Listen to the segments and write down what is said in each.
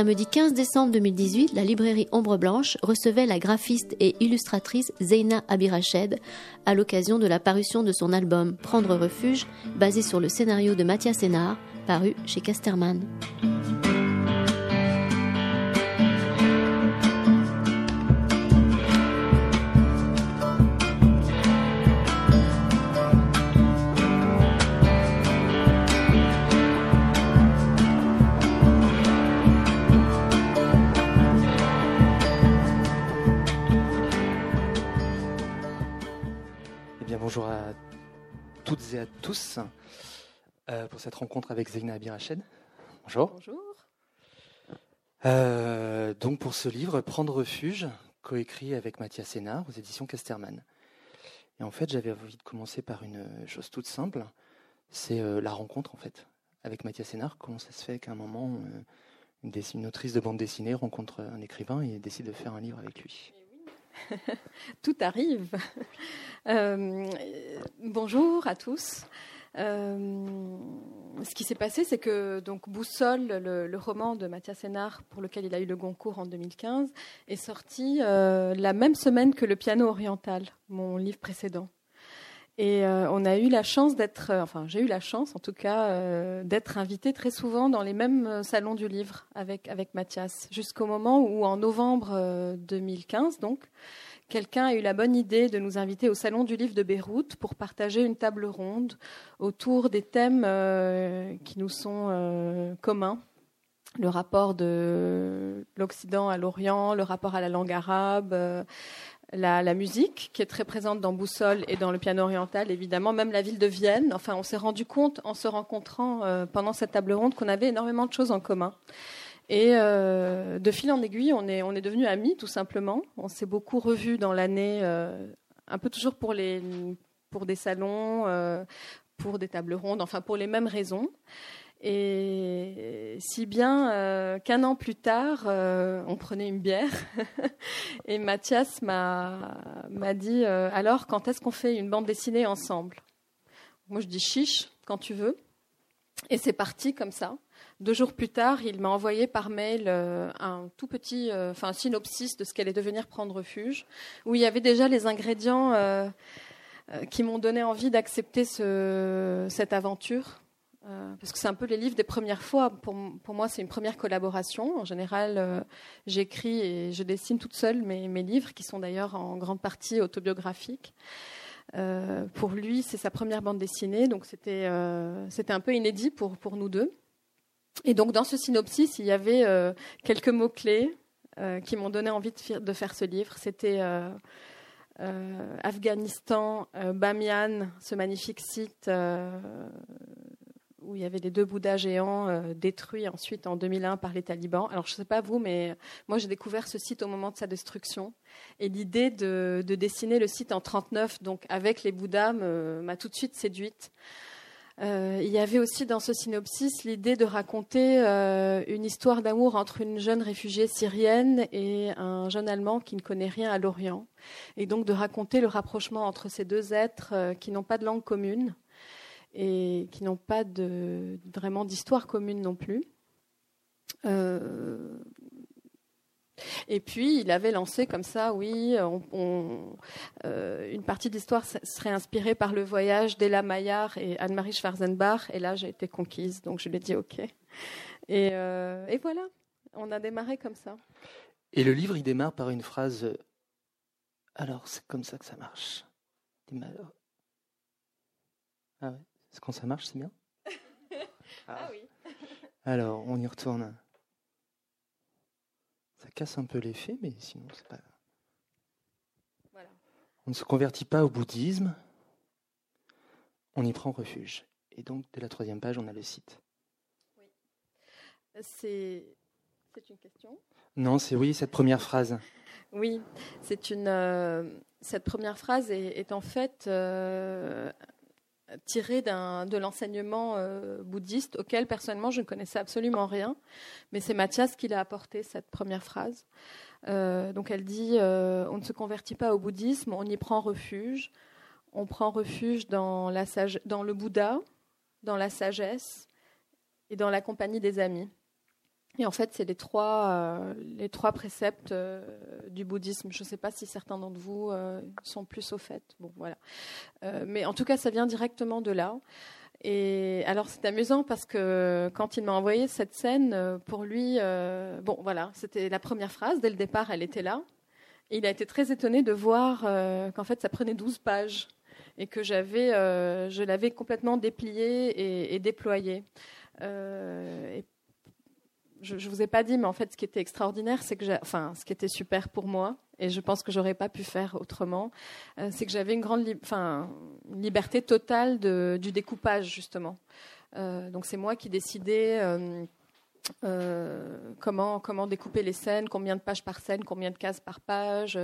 Samedi 15 décembre 2018, la librairie Ombre Blanche recevait la graphiste et illustratrice Zeina Abirached à l'occasion de la parution de son album Prendre refuge, basé sur le scénario de Mathias Sénard, paru chez Casterman. À tous euh, pour cette rencontre avec Zeina Abirached. Bonjour. Bonjour. Euh, donc pour ce livre, Prendre refuge, coécrit avec Mathias Sénard aux éditions Casterman. Et en fait, j'avais envie de commencer par une chose toute simple, c'est euh, la rencontre en fait avec Mathias Sénard. Comment ça se fait qu'à un moment, une, une autrice de bande dessinée rencontre un écrivain et décide de faire un livre avec lui? Tout arrive. Euh, bonjour à tous. Euh, ce qui s'est passé, c'est que donc Boussole, le, roman de Mathias Sénard, pour lequel il a eu le Goncourt en 2015, est sorti euh, la même semaine que Le Piano Oriental, mon livre précédent. Et on a eu la chance d'être, enfin j'ai eu la chance en tout cas d'être invité très souvent dans les mêmes salons du livre avec avec Mathias, jusqu'au moment où en novembre 2015 donc quelqu'un a eu la bonne idée de nous inviter au Salon du Livre de Beyrouth pour partager une table ronde autour des thèmes euh, qui nous sont euh, communs. Le rapport de l'Occident à l'Orient, le rapport à la langue arabe, euh, la, musique qui est très présente dans Boussole et dans le piano oriental, évidemment, même la ville de Vienne. Enfin, on s'est rendu compte en se rencontrant pendant cette table ronde qu'on avait énormément de choses en commun. Et euh, de fil en aiguille, on est, devenus amis, tout simplement. On s'est beaucoup revus dans l'année, euh, un peu toujours pour, des salons, euh, pour des tables rondes, enfin pour les mêmes raisons. Et si bien qu'un an plus tard, on prenait une bière et Mathias m'a dit alors quand est-ce qu'on fait une bande dessinée ensemble? Moi je dis chiche quand tu veux. Et c'est parti comme ça. Deux jours plus tard, il m'a envoyé par mail euh, un tout petit, euh, enfin synopsis de ce qu'allait devenir Prendre Refuge, où il y avait déjà les ingrédients euh, qui m'ont donné envie d'accepter cette aventure. Parce que c'est un peu les livres des premières fois. Pour, moi, c'est une première collaboration. En général, j'écris et je dessine toute seule mes, livres, qui sont d'ailleurs en grande partie autobiographiques. pour lui, c'est sa première bande dessinée, donc c'était un peu inédit pour, pour nous deux. Et donc dans ce synopsis, il y avait euh, quelques mots-clés euh, qui m'ont donné envie de, faire ce livre. C'était euh, Afghanistan, Bamiyan, ce magnifique site où il y avait les deux Bouddhas géants détruits ensuite en 2001 par les talibans. Alors je ne sais pas vous, mais moi j'ai découvert ce site au moment de sa destruction. Et l'idée de, de, dessiner le site en 39, donc avec les Bouddhas, m'a tout de suite séduite. Euh, il y avait aussi dans ce synopsis l'idée de raconter euh, une histoire d'amour entre une jeune réfugiée syrienne et un jeune Allemand qui ne connaît rien à l'Orient. Et donc de raconter le rapprochement entre ces deux êtres euh, qui n'ont pas de langue commune et qui n'ont pas vraiment d'histoire commune non plus. Et puis, il avait lancé comme ça, oui, euh, une partie de l'histoire serait inspirée par le voyage d'Ella Maillard et Anne-Marie Schwarzenbach. Et là, j'ai été conquise, donc je lui ai dit OK. Et, euh, et, voilà, on a démarré comme ça. Et le livre, il démarre par une phrase Alors, c'est comme ça que ça marche. Ah ouais C'est quand ça marche, c'est bien ah oui. Alors, on y retourne. Ça casse un peu l'effet, mais sinon, c'est pas. On ne se convertit pas au bouddhisme, on y prend refuge. Et donc, dès la troisième page, on a le site. Oui. C'est, c'est une question? Non, c'est oui, cette première phrase. Oui, c'est une. Euh, cette première phrase est, en fait euh, tiré de l'enseignement euh, bouddhiste auquel personnellement je ne connaissais absolument rien, mais c'est Mathias qui l'a apporté cette première phrase. Euh, donc elle dit euh, on ne se convertit pas au bouddhisme, on y prend refuge, on prend refuge dans, la dans le Bouddha, dans la sagesse et dans la compagnie des amis. Et en fait, c'est les trois, euh, les trois préceptes euh, du bouddhisme. Je ne sais pas si certains d'entre vous euh, sont plus au fait. Bon, voilà. mais en tout cas, ça vient directement de là. Et alors, c'est amusant parce que quand il m'a envoyé cette scène, pour lui, bon, voilà, c'était la première phrase. Dès le départ, elle était là. Il a été très étonné de voir qu'en fait, ça prenait 12 pages et que j'avais, je l'avais complètement déplié et, et déployé. et je ne vous ai pas dit, mais en fait, ce qui était extraordinaire, c'est que, enfin, ce qui était super pour moi, et je pense que j'aurais pas pu faire autrement, euh, c'est que j'avais une grande, enfin, liberté totale du découpage justement. Euh, donc c'est moi qui décidais. Euh, comment, découper les scènes, combien de pages par scène, combien de cases par page,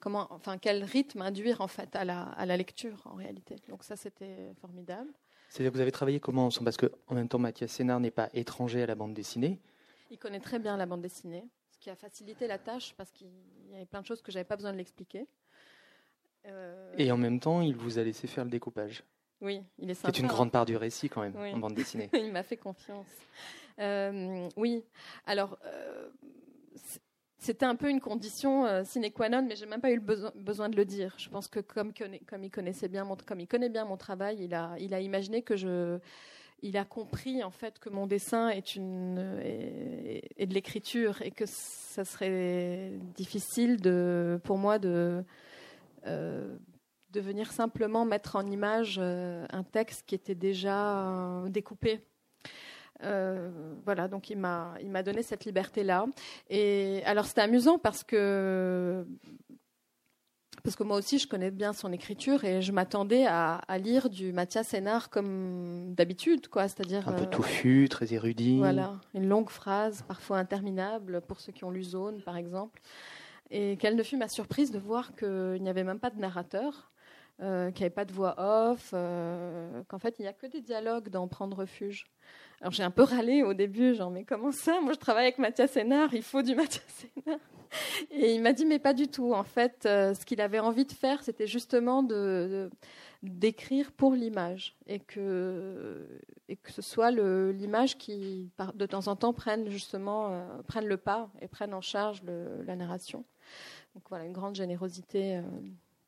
comment, enfin, quel rythme induire en fait à la, lecture en réalité. Donc ça c'était formidable. C'est-à-dire que vous avez travaillé comment Parce qu'en même temps, Mathias Sénard n'est pas étranger à la bande dessinée. Il connaît très bien la bande dessinée, ce qui a facilité la tâche parce qu'il y avait plein de choses que j'avais pas besoin de l'expliquer. Euh, Et en même temps, il vous a laissé faire le découpage. Oui, il est sympa. C'est une grande part du récit quand même en bande dessinée. il m'a fait confiance. Euh, oui, alors euh, c'était un peu une condition sine qua non, mais j'ai même pas eu le besoin, besoin, de le dire. Je pense que comme, comme il connaissait bien mon, comme il connaît bien mon travail, il a, il a imaginé que je il a compris en fait que mon dessin est une de l'écriture et que ça serait difficile pour moi de euh, de venir simplement mettre en image euh, un texte qui était déjà euh, découpé. voilà, donc il m'a donné cette liberté là. Et alors c'était amusant parce que parce que moi aussi, je connais bien son écriture et je m'attendais à, lire du Mathias Sénard comme d'habitude, quoi. C'est-à-dire un peu euh, touffu, très érudit. Voilà, une longue phrase, parfois interminable, pour ceux qui ont lu Zone, par exemple. Et quelle ne fut ma surprise de voir qu'il n'y avait même pas de narrateur, euh, qu'il n'y avait pas de voix off, euh, qu'en fait il n'y a que des dialogues dans Prendre refuge. Alors j'ai un peu râlé au début, genre mais comment ça? Moi je travaille avec Mathias Sénard, il faut du Mathias Sénard. Et il m'a dit, mais pas du tout. En fait, euh, ce qu'il avait envie de faire, c'était justement de, d'écrire pour l'image et que, et que ce soit l'image qui, de temps en temps, prenne justement euh, prenne le pas et prenne en charge la narration. Donc voilà, une grande générosité. Euh.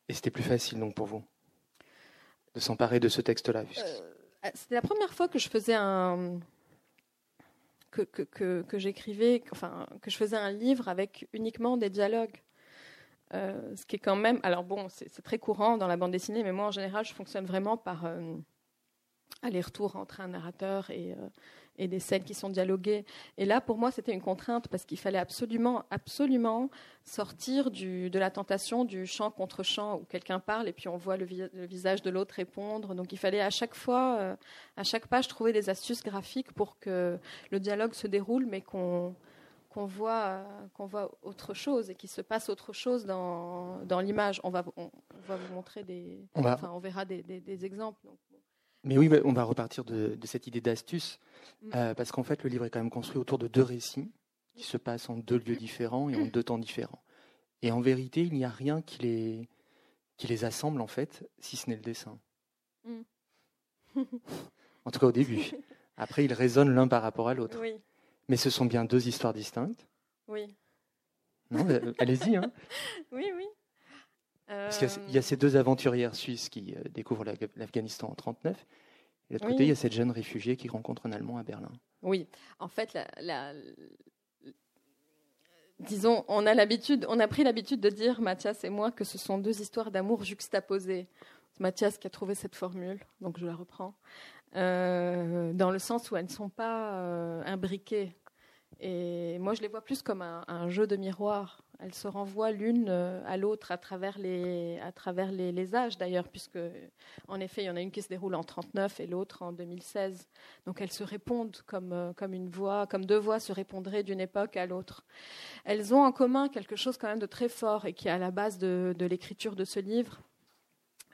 Et c'était plus facile donc pour vous de s'emparer de ce texte-là C'était la première fois que je faisais un que, que, j'écrivais, enfin, que je faisais un livre avec uniquement des dialogues. Euh, ce qui est quand même. Alors, bon, c'est très courant dans la bande dessinée, mais moi, en général, je fonctionne vraiment par euh, aller-retour entre un narrateur et, euh, et des scènes qui sont dialoguées. Et là, pour moi, c'était une contrainte parce qu'il fallait absolument, absolument sortir du, de la tentation du chant contre chant où quelqu'un parle et puis on voit le, visage de l'autre répondre. Donc, il fallait à chaque fois, euh, à chaque page, trouver des astuces graphiques pour que le dialogue se déroule, mais qu'on qu'on voit, qu'on voit autre chose et qu'il se passe autre chose dans, dans l'image. On va, on, va vous montrer des, on enfin, on verra des, des, exemples. Mais oui, on va repartir de, cette idée d'astuce, mm. euh, parce qu'en fait, le livre est quand même construit autour de deux récits qui se passent en deux lieux différents et en deux temps différents. Et en vérité, il n'y a rien qui les, qui les assemble, en fait, si ce n'est le dessin. Mm. en tout cas, au début. Après, ils résonnent l'un par rapport à l'autre. Mais ce sont bien deux histoires distinctes. Oui. Non, euh, allez-y. Hein. Oui, oui. Parce qu'il y, a ces deux aventurières suisses qui euh, découvrent l'Afghanistan en 1939. Et de l'autre côté, il y a cette jeune réfugiée qui rencontre un Allemand à Berlin. Oui, en fait, disons, on a l'habitude, on a pris l'habitude de dire, Mathias et moi, que ce sont deux histoires d'amour juxtaposées. C'est Mathias qui a trouvé cette formule, donc je la reprends, euh, dans le sens où elles ne sont pas euh, imbriquées. Et moi, je les vois plus comme un jeu de miroir. Elles se renvoient l'une euh, à l'autre à travers les, à travers les, âges d'ailleurs, puisque en effet, il y en a une qui se déroule en 39 et l'autre en 2016. Donc elles se répondent comme, euh, comme une voix, comme deux voix se répondraient d'une époque à l'autre. Elles ont en commun quelque chose quand même de très fort et qui est à la base de, l'écriture de ce livre.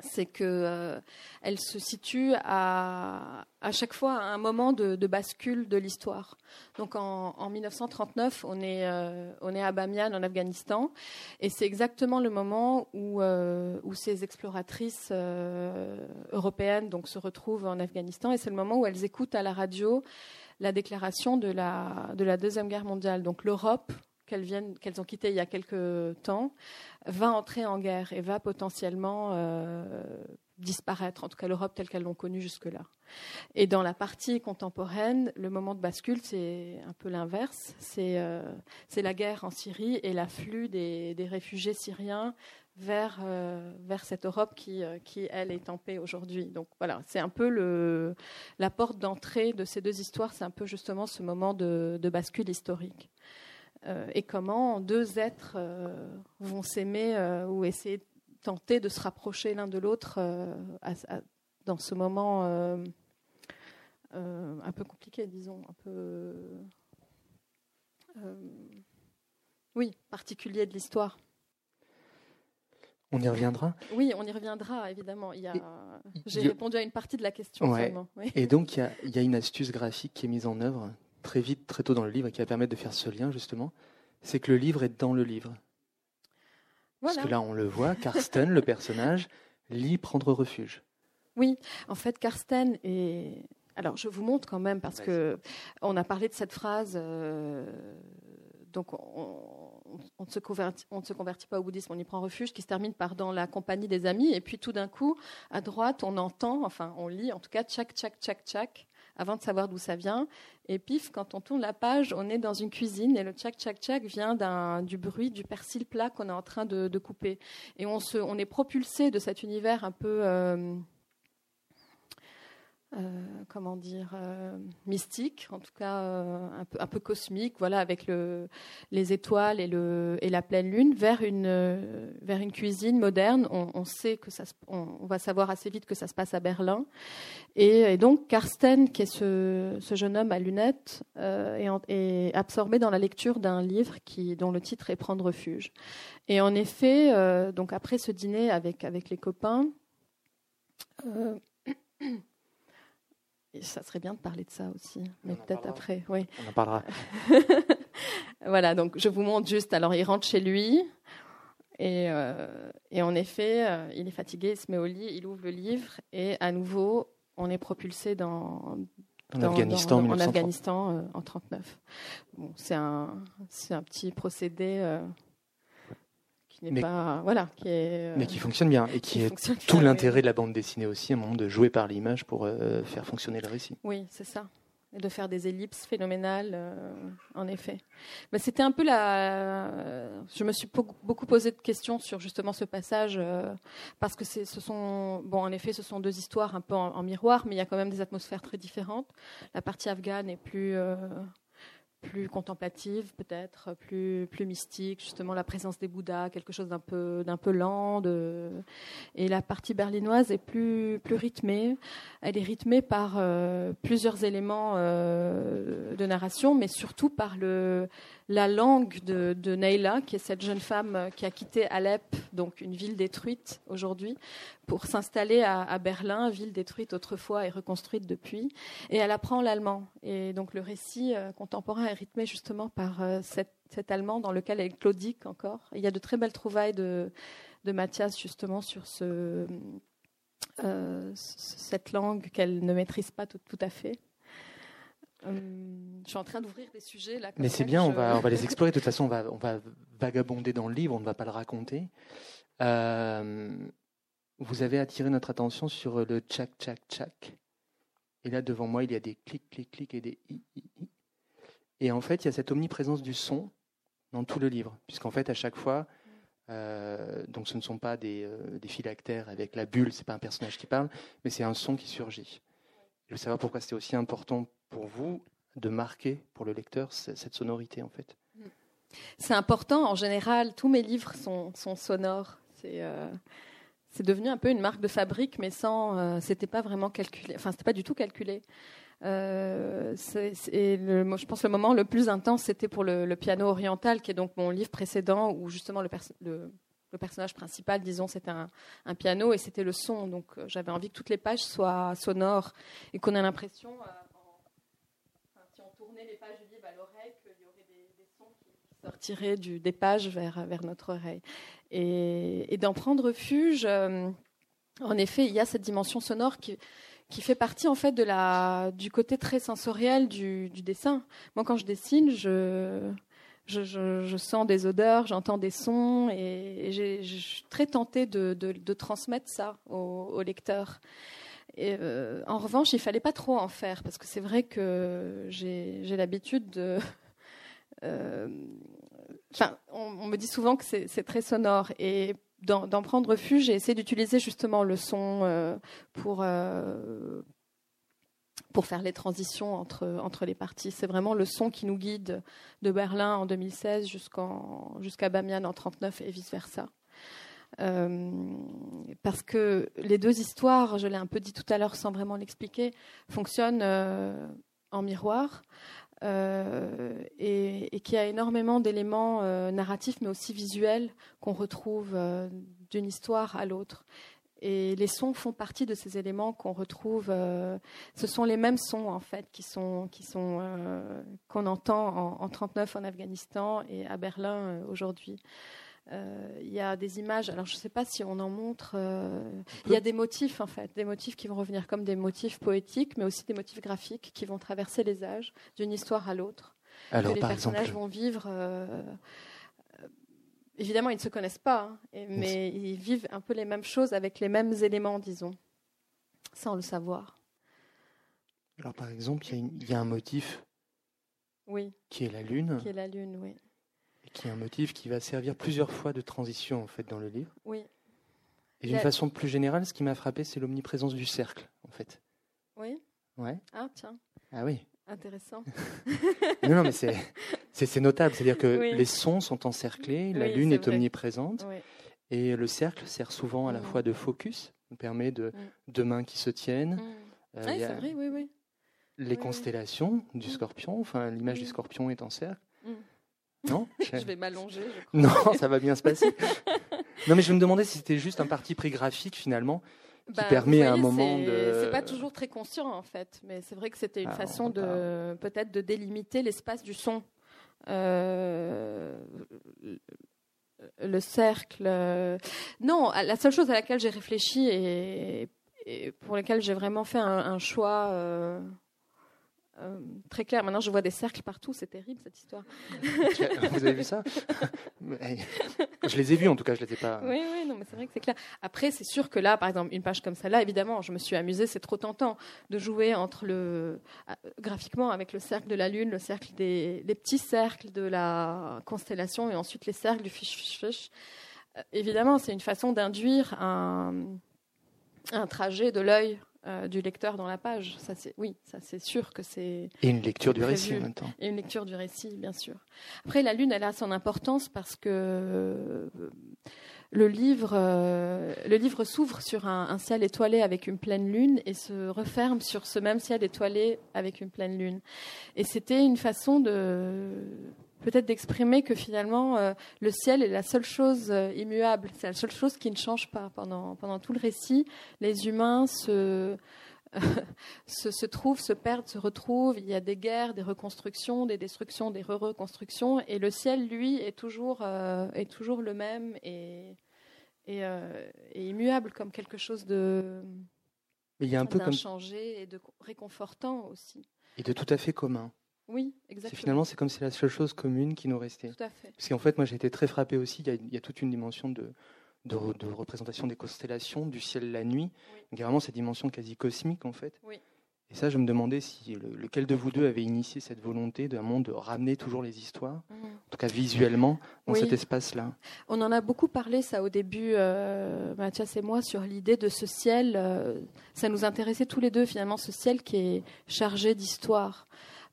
C'est que euh, elle se situe à, à chaque fois à un moment de, bascule de l'histoire. Donc en, 1939, on est, euh, on est à Bamiyan en Afghanistan, et c'est exactement le moment où, euh, où ces exploratrices européennes donc, se retrouvent en Afghanistan, et c'est le moment où elles écoutent à la radio la déclaration de la, de la Deuxième Guerre mondiale. Donc l'Europe qu'elles viennent, qu'elles ont quitté il y a quelques temps, va entrer en guerre et va potentiellement euh, disparaître, en tout cas l'Europe telle qu'elles l'ont connue jusque-là. Et dans la partie contemporaine, le moment de bascule, c'est un peu l'inverse. C'est euh, la guerre en Syrie et l'afflux des, des, réfugiés syriens vers, euh, vers cette Europe qui, qui, elle, est en paix aujourd'hui. Donc voilà, c'est un peu le, la porte d'entrée de ces deux histoires, c'est un peu justement ce moment de bascule historique. Euh, et comment deux êtres euh, vont s'aimer euh, ou essayer de tenter de se rapprocher l'un de l'autre dans ce moment un peu compliqué, disons, un peu oui, particulier de l'histoire. On y reviendra? Oui, on y reviendra, évidemment. J'ai répondu à une partie de la question seulement. Et donc, il y, y, a une astuce graphique qui est mise en œuvre? Très vite, très tôt dans le livre, et qui va permettre de faire ce lien, justement, c'est que le livre est dans le livre. Parce que là, on le voit, Karsten, le personnage, lit prendre refuge. Oui, en fait, Karsten est. Alors, je vous montre quand même, parce que on a parlé de cette phrase. Euh, donc, on, ne se convertit, on ne se convertit pas au bouddhisme, on y prend refuge, qui se termine par dans la compagnie des amis. Et puis, tout d'un coup, à droite, on entend, enfin, on lit, en tout cas, tchac, tchac, tchac, tchac, avant de savoir d'où ça vient. Et pif, quand on tourne la page, on est dans une cuisine et le tchac tchac tchac vient du bruit du persil plat qu'on est en train de, couper. Et on, se, on est propulsé de cet univers un peu euh, comment dire, euh, mystique, en tout cas euh, un, peu, cosmique, voilà, avec le, les étoiles et, la pleine lune, vers une, cuisine moderne. On, sait que ça, va savoir assez vite que ça se passe à Berlin. Et, donc Karsten, qui est ce, ce, jeune homme à lunettes, est, absorbé dans la lecture d'un livre dont le titre est Prendre refuge. Et en effet, donc après ce dîner avec les copains, ça serait bien de parler de ça aussi, mais peut-être après. Oui. On en parlera. voilà, donc je vous montre juste. Alors, il rentre chez lui. Et, euh, et en effet, euh, il est fatigué, il se met au lit, il ouvre le livre, et à nouveau, on est propulsé dans, en Afghanistan, en, Afghanistan euh, en 39. Bon, c'est un, un petit procédé mais, pas, voilà, qui est, mais qui fonctionne bien et qui, est tout l'intérêt de la bande dessinée aussi, à un moment de jouer par l'image pour euh, faire fonctionner le récit. Oui, c'est ça. Et de faire des ellipses phénoménales, euh, en effet. Mais c'était un peu la. Je me suis beaucoup posé de questions sur justement ce passage euh, parce que ce sont, bon, en effet, ce sont deux histoires un peu en, en, miroir, mais il y a quand même des atmosphères très différentes. La partie afghane est plus plus contemplative peut-être, plus, plus mystique, justement la présence des Bouddhas, quelque chose d'un peu, d'un peu lent. Et la partie berlinoise est plus, plus rythmée. Elle est rythmée par euh, plusieurs éléments euh, de narration, mais surtout par le, la langue de, de Neila, qui est cette jeune femme qui a quitté Alep, donc une ville détruite aujourd'hui, pour s'installer à, Berlin, ville détruite autrefois et reconstruite depuis. Et elle apprend l'allemand. Et donc le récit euh, contemporain est rythmé justement par euh, cet allemand dans lequel elle claudique encore. il y a de très belles trouvailles de, de Mathias justement sur ce, euh, cette langue qu'elle ne maîtrise pas tout, à fait. Je suis en train d'ouvrir des sujets là. Mais c'est bien, on, va, on va les explorer. De toute façon, on va, on va vagabonder dans le livre, on ne va pas le raconter. Vous avez attiré notre attention sur le tchac, tchac, tchac. Et là, devant moi, il y a des clics, clics, clics et des i, i, i. Et en fait, il y a cette omniprésence du son dans tout le livre, puisqu'en fait, à chaque fois, euh, donc ce ne sont pas des, euh, des phylactères avec la bulle, c'est pas un personnage qui parle, mais c'est un son qui surgit. Je veux savoir pourquoi c'était aussi important pour vous de marquer pour le lecteur cette sonorité, en fait? C'est important. En général, tous mes livres sont, sonores. C'est euh, devenu un peu une marque de fabrique, mais sans, euh, c'était pas vraiment calculé. Enfin, c'était pas du tout calculé. Euh, je pense le moment le plus intense, c'était pour le, piano oriental, qui est donc mon livre précédent, où justement le, le le personnage principal, disons, c'était un, piano et c'était le son. Donc j'avais envie que toutes les pages soient sonores et qu'on ait l'impression, tournait les pages du à l'oreille, qu'il y aurait des, sons qui sortiraient des pages vers, notre oreille. Et, d'en prendre refuge, en effet, il y a cette dimension sonore qui fait partie en fait de la, du côté très sensoriel du, dessin. Moi, quand je dessine, je, sens des odeurs, j'entends des sons, et, je suis très tentée de, transmettre ça au, lecteur. Euh, en revanche, il fallait pas trop en faire parce que c'est vrai que j'ai l'habitude de. Euh, on, me dit souvent que c'est très sonore et d'en prendre refuge et essayer d'utiliser justement le son euh, pour, pour faire les transitions entre, entre les parties. C'est vraiment le son qui nous guide de Berlin en 2016 jusqu'à Bamiyan en 39 et vice-versa. Euh, parce que les deux histoires, je l'ai un peu dit tout à l'heure sans vraiment l'expliquer, fonctionnent en miroir. Euh, et, qui a énormément d'éléments euh, narratifs, mais aussi visuels, qu'on retrouve euh, d'une histoire à l'autre. Et les sons font partie de ces éléments qu'on retrouve. ce sont les mêmes sons en fait qui sont qui sont qu'on entend en, en 39 en Afghanistan et à Berlin aujourd'hui. Euh, il y a des images, alors je ne sais pas si on en montre, euh, il y a des motifs en fait, des motifs qui vont revenir comme des motifs poétiques, mais aussi des motifs graphiques qui vont traverser les âges d'une histoire à l'autre. Alors, que les personnages vont vivre. Euh, évidemment, ils ne se connaissent pas, hein, mais ils vivent un peu les mêmes choses avec les mêmes éléments, disons, sans le savoir. Alors, par exemple, il y, a un motif oui. qui est la lune. Qui est la lune, oui qui est un motif qui va servir plusieurs fois de transition en fait dans le livre. Oui. Et d'une façon plus générale, ce qui m'a frappé, c'est l'omniprésence du cercle, en fait. Oui. Ouais. Ah tiens. Ah oui. Intéressant. non, non, mais c'est, c'est, notable. C'est-à-dire que les sons sont encerclés, la lune est, omniprésente, et le cercle sert souvent à la mm. fois de focus, on permet de mm. deux mains qui se tiennent. Mm. Euh, oui, c'est vrai, oui, oui. Les constellations du scorpion, enfin l'image du scorpion est en cercle. Non Je vais m'allonger. Non, ça va bien se passer. non, mais je me demandais si c'était juste un parti pris graphique finalement qui bah, permet à un moment de. C'est pas toujours très conscient en fait, mais c'est vrai que c'était une ah, façon de peut-être de délimiter l'espace du son. Euh, le cercle. Euh, non, la seule chose à laquelle j'ai réfléchi et, pour laquelle j'ai vraiment fait un, choix. Euh, euh, très clair. Maintenant, je vois des cercles partout. C'est terrible cette histoire. Vous avez vu ça Je les ai vus en tout cas. Je les ai pas. Oui, oui, non, mais c'est vrai que c'est clair. Après, c'est sûr que là, par exemple, une page comme celle-là, évidemment, je me suis amusée. C'est trop tentant de jouer entre le euh, graphiquement avec le cercle de la lune, le cercle des les petits cercles de la constellation et ensuite les cercles du fiche fiche fiche. Euh, évidemment, c'est une façon d'induire un, un trajet de l'œil euh, du lecteur dans la page. Ça, c'est, oui, ça c'est sûr que c'est. Et une lecture du récit en même temps. Et une lecture du récit, bien sûr. Après, la lune, elle a son importance parce que euh, le livre, euh, le livre s'ouvre sur un, ciel étoilé avec une pleine lune et se referme sur ce même ciel étoilé avec une pleine lune. Et c'était une façon de peut-être d'exprimer que finalement euh, le ciel est la seule chose euh, immuable, c'est la seule chose qui ne change pas pendant, pendant tout le récit. Les humains se, se, se, trouvent, se perdent, se retrouvent. Il y a des guerres, des reconstructions, des destructions, des re-reconstructions, et le ciel, lui, est toujours, euh, est toujours le même et, et, et, immuable comme quelque chose de il y a un peu comme changé et de réconfortant aussi. Et de tout à fait commun. Oui, exactement. Finalement, c'est comme si la seule chose commune qui nous restait. Tout à fait. Parce qu'en fait, moi, j'ai été très frappé aussi. Il y, a, toute une dimension de, de, représentation des constellations, du ciel la nuit. Donc, vraiment, cette dimension quasi cosmique, en fait. Oui. Et ça, je me demandais si lequel de vous deux avait initié cette volonté d'un monde de ramener toujours les histoires, mmh. en tout cas visuellement, dans cet espace-là. On en a beaucoup parlé, ça, au début, euh, Mathias et moi, sur l'idée de ce ciel. Euh, ça nous intéressait tous les deux, finalement, ce ciel qui est chargé d'histoire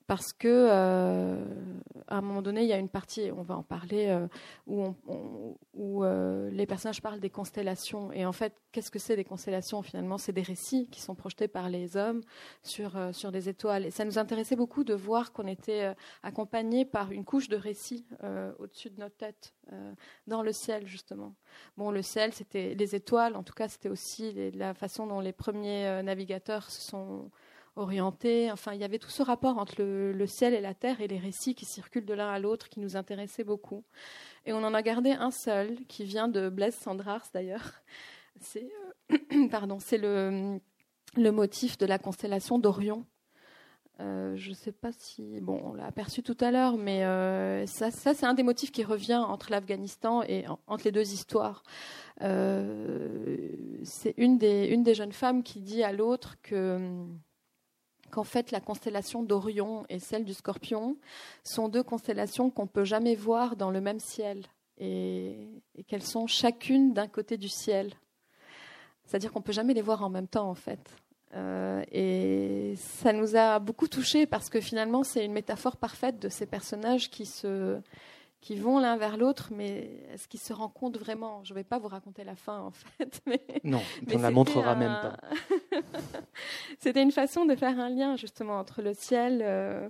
parce que euh, à un moment donné, il y a une partie, on va en parler, euh, où, euh, les personnages parlent des constellations. Et en fait, qu'est-ce que c'est des constellations Finalement, c'est des récits qui sont projetés par les hommes sur, sur des étoiles. Et ça nous intéressait beaucoup de voir qu'on était accompagné par une couche de récits au-dessus de notre tête, dans le ciel, justement. Bon, le ciel, c'était les étoiles, en tout cas, c'était aussi la façon dont les premiers navigateurs se sont orienté. Enfin, il y avait tout ce rapport entre le, ciel et la terre et les récits qui circulent de l'un à l'autre qui nous intéressaient beaucoup. Et on en a gardé un seul qui vient de Blaise Sandrars d'ailleurs. C'est euh, pardon, c'est le, le motif de la constellation d'Orion. Euh, je ne sais pas si bon, on l'a aperçu tout à l'heure, mais euh, ça, c'est un des motifs qui revient entre l'Afghanistan et entre les deux histoires. c'est une des, une des jeunes femmes qui dit à l'autre que qu'en fait la constellation d'Orion et celle du Scorpion sont deux constellations qu'on ne peut jamais voir dans le même ciel et, qu'elles sont chacune d'un côté du ciel. C'est-à-dire qu'on ne peut jamais les voir en même temps en fait. Euh, et ça nous a beaucoup touchés parce que finalement c'est une métaphore parfaite de ces personnages qui se qui vont l'un vers l'autre, mais est-ce qu'ils se rencontrent vraiment? Je ne vais pas vous raconter la fin, en fait. Mais, non, on ne la montrera même pas. c'était une façon de faire un lien, justement, entre le ciel euh,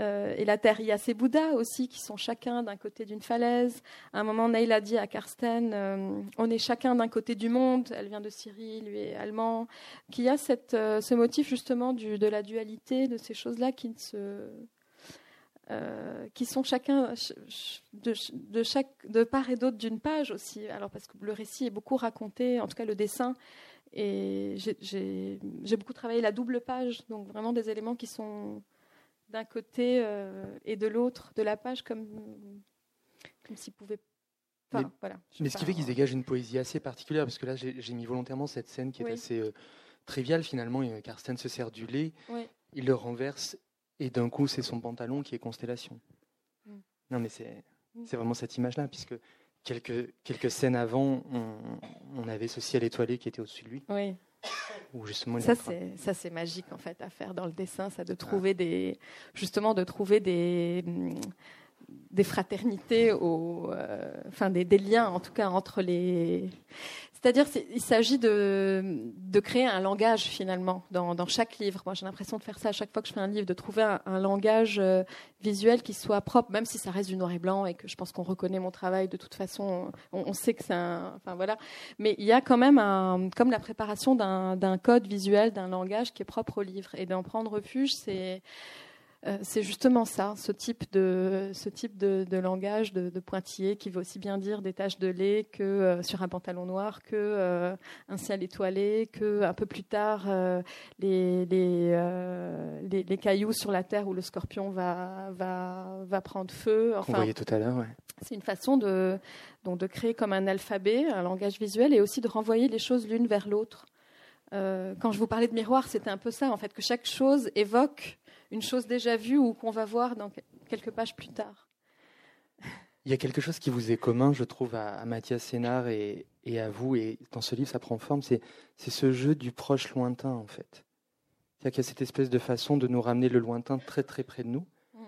euh, et la terre. Il y a ces Bouddhas aussi qui sont chacun d'un côté d'une falaise. À un moment, Neil a dit à Karsten euh, On est chacun d'un côté du monde. Elle vient de Syrie, lui est allemand. Qu'il y a cette, ce motif, justement, du, de la dualité, de ces choses-là qui ne se euh, qui sont chacun de, de, chaque, de part et d'autre d'une page aussi. Alors parce que le récit est beaucoup raconté, en tout cas le dessin. Et j'ai beaucoup travaillé la double page, donc vraiment des éléments qui sont d'un côté euh, et de l'autre de la page, comme, comme s'ils pouvaient mais, voilà, mais, ce qui fait qu'ils dégagent une poésie assez particulière, parce que là, j'ai mis volontairement cette scène qui est assez euh, triviale finalement. Karsten se sert du lait, il le renverse et d'un coup, c'est son pantalon qui est constellation. Mm. Non, mais c'est mm. vraiment cette image-là, puisque quelques, quelques scènes avant, on, avait ce ciel étoilé qui était au-dessus de lui. Oui. justement, ça c'est magique en fait à faire dans le dessin, ça de trouver des justement de trouver des des fraternités, au, euh, enfin des, des, liens en tout cas entre les. C'est-à-dire, il s'agit de, de, créer un langage finalement dans, dans chaque livre. Moi, j'ai l'impression de faire ça à chaque fois que je fais un livre, de trouver un, langage euh, visuel qui soit propre, même si ça reste du noir et blanc et que je pense qu'on reconnaît mon travail de toute façon. On, sait que c'est un, enfin voilà. Mais il y a quand même un, comme la préparation d'un code visuel, d'un langage qui est propre au livre. Et d'en prendre refuge, c'est c'est justement ça, ce type de, ce type de, langage de, pointillé qui veut aussi bien dire des taches de lait que euh, sur un pantalon noir, que euh, un ciel étoilé, que un peu plus tard les, les, les, cailloux sur la terre où le scorpion va, va, va prendre feu. Enfin, voyait tout à l'heure, C'est une façon de, donc de créer comme un alphabet, un langage visuel et aussi de renvoyer les choses l'une vers l'autre. quand je vous parlais de miroir, c'était un peu ça, en fait, que chaque chose évoque une chose déjà vue ou qu'on va voir dans quelques pages plus tard. Il y a quelque chose qui vous est commun, je trouve, à, Mathias Sénard et, à vous, et dans ce livre, ça prend forme, c'est ce jeu du proche lointain, en fait. C'est-à-dire qu'il y a cette espèce de façon de nous ramener le lointain très très près de nous. Mm.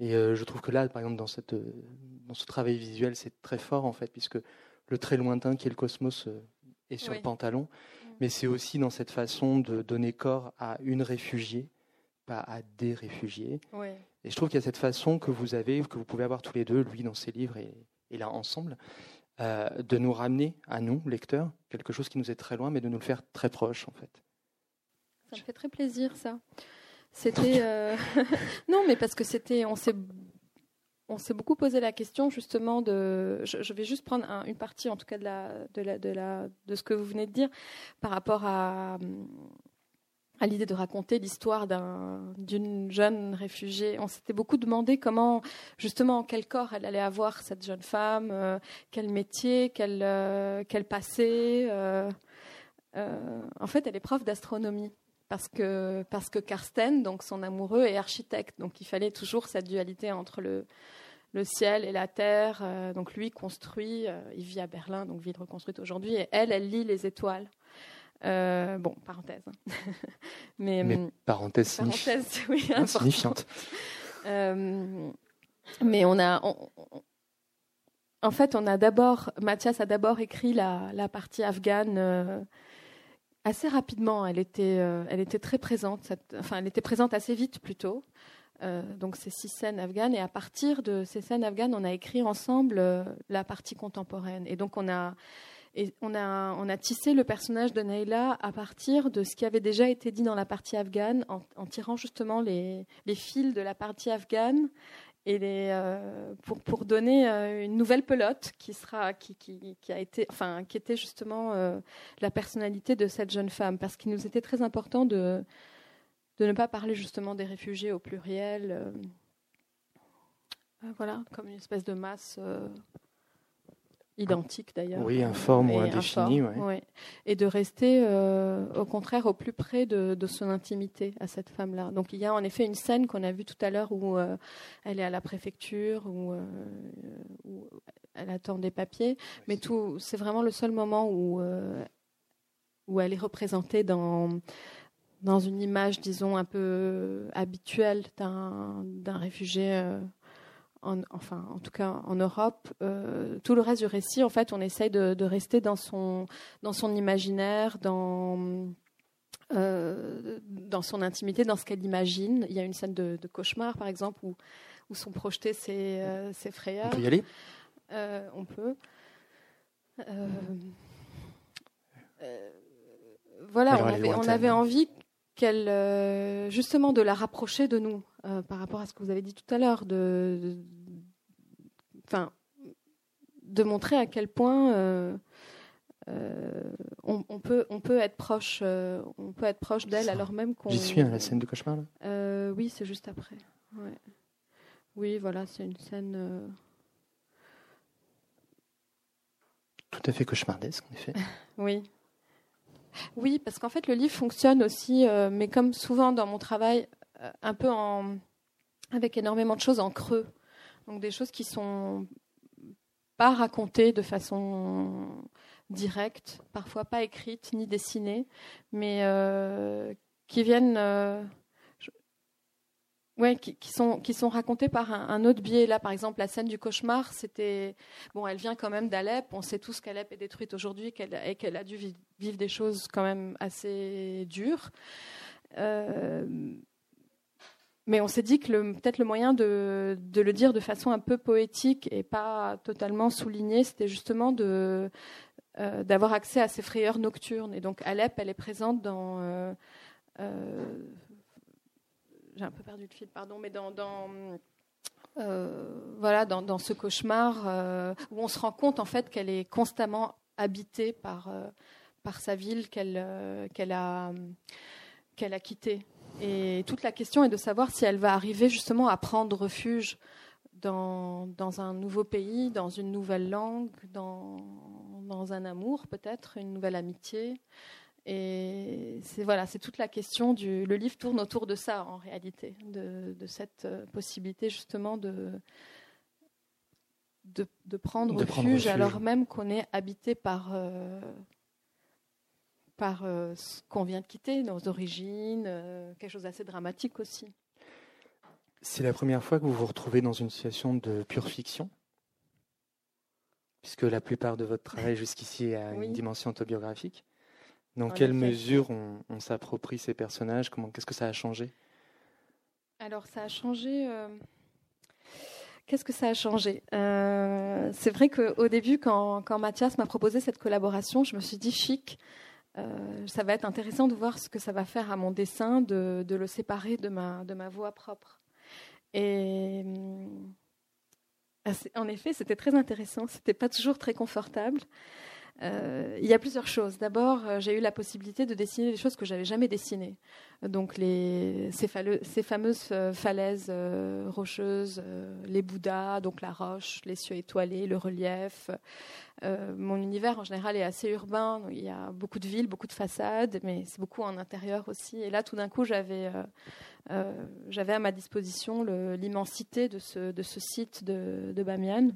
Et euh, je trouve que là, par exemple, dans, cette, dans ce travail visuel, c'est très fort, en fait, puisque le très lointain qui est le cosmos euh, est sur le pantalon, mm. mais c'est aussi dans cette façon de donner corps à une réfugiée pas à des réfugiés. Et je trouve qu'il y a cette façon que vous avez, que vous pouvez avoir tous les deux, lui dans ses livres et, là ensemble, euh, de nous ramener à nous, lecteurs, quelque chose qui nous est très loin, mais de nous le faire très proche en fait. Ça me fait très plaisir ça. C'était euh, non, mais parce que c'était, on s'est on s'est beaucoup posé la question justement de. Je, vais juste prendre une partie, en tout cas de la, de la, de la, de ce que vous venez de dire par rapport à, à l'idée de raconter l'histoire d'une jeune réfugiée. On s'était beaucoup demandé comment, justement, quel corps elle allait avoir, cette jeune femme, euh, quel métier, quel, euh, passé. Euh, en fait, elle est prof d'astronomie. Parce que, parce que Karsten, donc son amoureux, est architecte. Donc il fallait toujours cette dualité entre le, le ciel et la terre. donc lui construit, il vit à Berlin, donc ville reconstruite aujourd'hui, et elle, elle lit les étoiles. Bon, parenthèse. mais, mais, parenthèse, parenthèse oui, signifiante. mais on a, en fait, on a d'abord, Mathias a d'abord écrit la, la partie afghane assez rapidement. Elle était, elle était très présente. enfin, elle était présente assez vite plutôt. Euh, donc ces six scènes afghanes. Et à partir de ces scènes afghanes, on a écrit ensemble euh, la partie contemporaine. Et donc on a, a, on a tissé le personnage de Naila à partir de ce qui avait déjà été dit dans la partie afghane, en, tirant justement les, fils de la partie afghane et euh, pour, donner une nouvelle pelote qui sera qui, a été enfin qui était justement la personnalité de cette jeune femme. Parce qu'il nous était très important de de ne pas parler justement des réfugiés au pluriel, euh, euh, voilà, comme une espèce de masse euh, identique d'ailleurs. Oui, informe ou indéfinie. Oui. Et de rester au contraire au plus près de, son intimité à cette femme-là. Donc il y a en effet une scène qu'on a vue tout à l'heure où elle est à la préfecture, où, où, elle attend des papiers, mais tout, c'est vraiment le seul moment où, où elle est représentée dans dans une image, disons, un peu habituelle d'un réfugié, euh, en, enfin, en tout cas en Europe. Euh, tout le reste du récit, en fait, on essaye de, rester dans son, dans son imaginaire, dans, euh, dans son intimité, dans ce qu'elle imagine. Il y a une scène de, cauchemar, par exemple, où, où sont projetés ses, ses frayeurs. On peut y aller? On peut. voilà, on avait, on avait, envie qu'elle, euh, justement, de la rapprocher de nous euh, par rapport à ce que vous avez dit tout à l'heure, de, de, montrer à quel point euh, on, peut, on peut être proche, on peut être proche d'elle alors même qu'on. J'y suis à la scène de cauchemar là. oui, c'est juste après. Oui, voilà, c'est une scène. Tout à fait cauchemardesque, en effet. oui. Oui, parce qu'en fait, le livre fonctionne aussi, euh, mais comme souvent dans mon travail, euh, un peu avec énormément de choses en creux. Donc des choses qui sont pas racontées de façon directe, parfois pas écrites ni dessinées, mais euh, qui viennent Ouais, qui, sont qui sont racontées par un, autre biais. Là, par exemple, la scène du cauchemar, c'était bon. Elle vient quand même d'Alep. On sait tous qu'Alep est détruite aujourd'hui qu'elle, et qu'elle a dû vivre des choses quand même assez dures. Euh, mais on s'est dit que peut-être le moyen de, le dire de façon un peu poétique et pas totalement souligné, c'était justement euh, d'avoir accès à ces frayeurs nocturnes. Et donc Alep, elle est présente dans euh, j'ai un peu perdu le fil, pardon, mais dans, euh, voilà, dans, ce cauchemar euh, où on se rend compte en fait qu'elle est constamment habitée par, euh, par sa ville qu'elle a, qu'elle a quittée. Et toute la question est de savoir si elle va arriver justement à prendre refuge dans, dans un nouveau pays, dans une nouvelle langue, dans, dans un amour peut-être, une nouvelle amitié. Et c'est voilà, c'est toute la question du. Le livre tourne autour de ça en réalité, de, cette euh, possibilité justement de de, prendre, refuge, alors même qu'on est habité par euh, par euh, ce qu'on vient de quitter, nos origines, quelque chose d'assez dramatique aussi. C'est la première fois que vous vous retrouvez dans une situation de pure fiction, puisque la plupart de votre travail jusqu'ici a une dimension autobiographique. Dans quelle mesure on, s'approprie ces personnages? Comment Qu'est-ce que ça a changé? Alors, ça a changé. Euh, qu'est-ce que ça a changé? Euh, C'est vrai qu'au début, quand, quand Mathias m'a proposé cette collaboration, je me suis dit chic. Euh, ça va être intéressant de voir ce que ça va faire à mon dessin, de, de le séparer de ma, de ma voix propre. Et en effet, c'était très intéressant. C'était pas toujours très confortable. Euh, il y a plusieurs choses. D'abord, euh, j'ai eu la possibilité de dessiner des choses que j'avais jamais dessinées. Donc les, ces, fameuses euh, falaises rocheuses, les Bouddhas, donc la roche, les cieux étoilés, le relief. mon univers en général est assez urbain. il y a beaucoup de villes, beaucoup de façades, mais c'est beaucoup en intérieur aussi. Et là, tout d'un coup, j'avais j'avais à ma disposition l'immensité de ce, de ce site de, de Bamiyan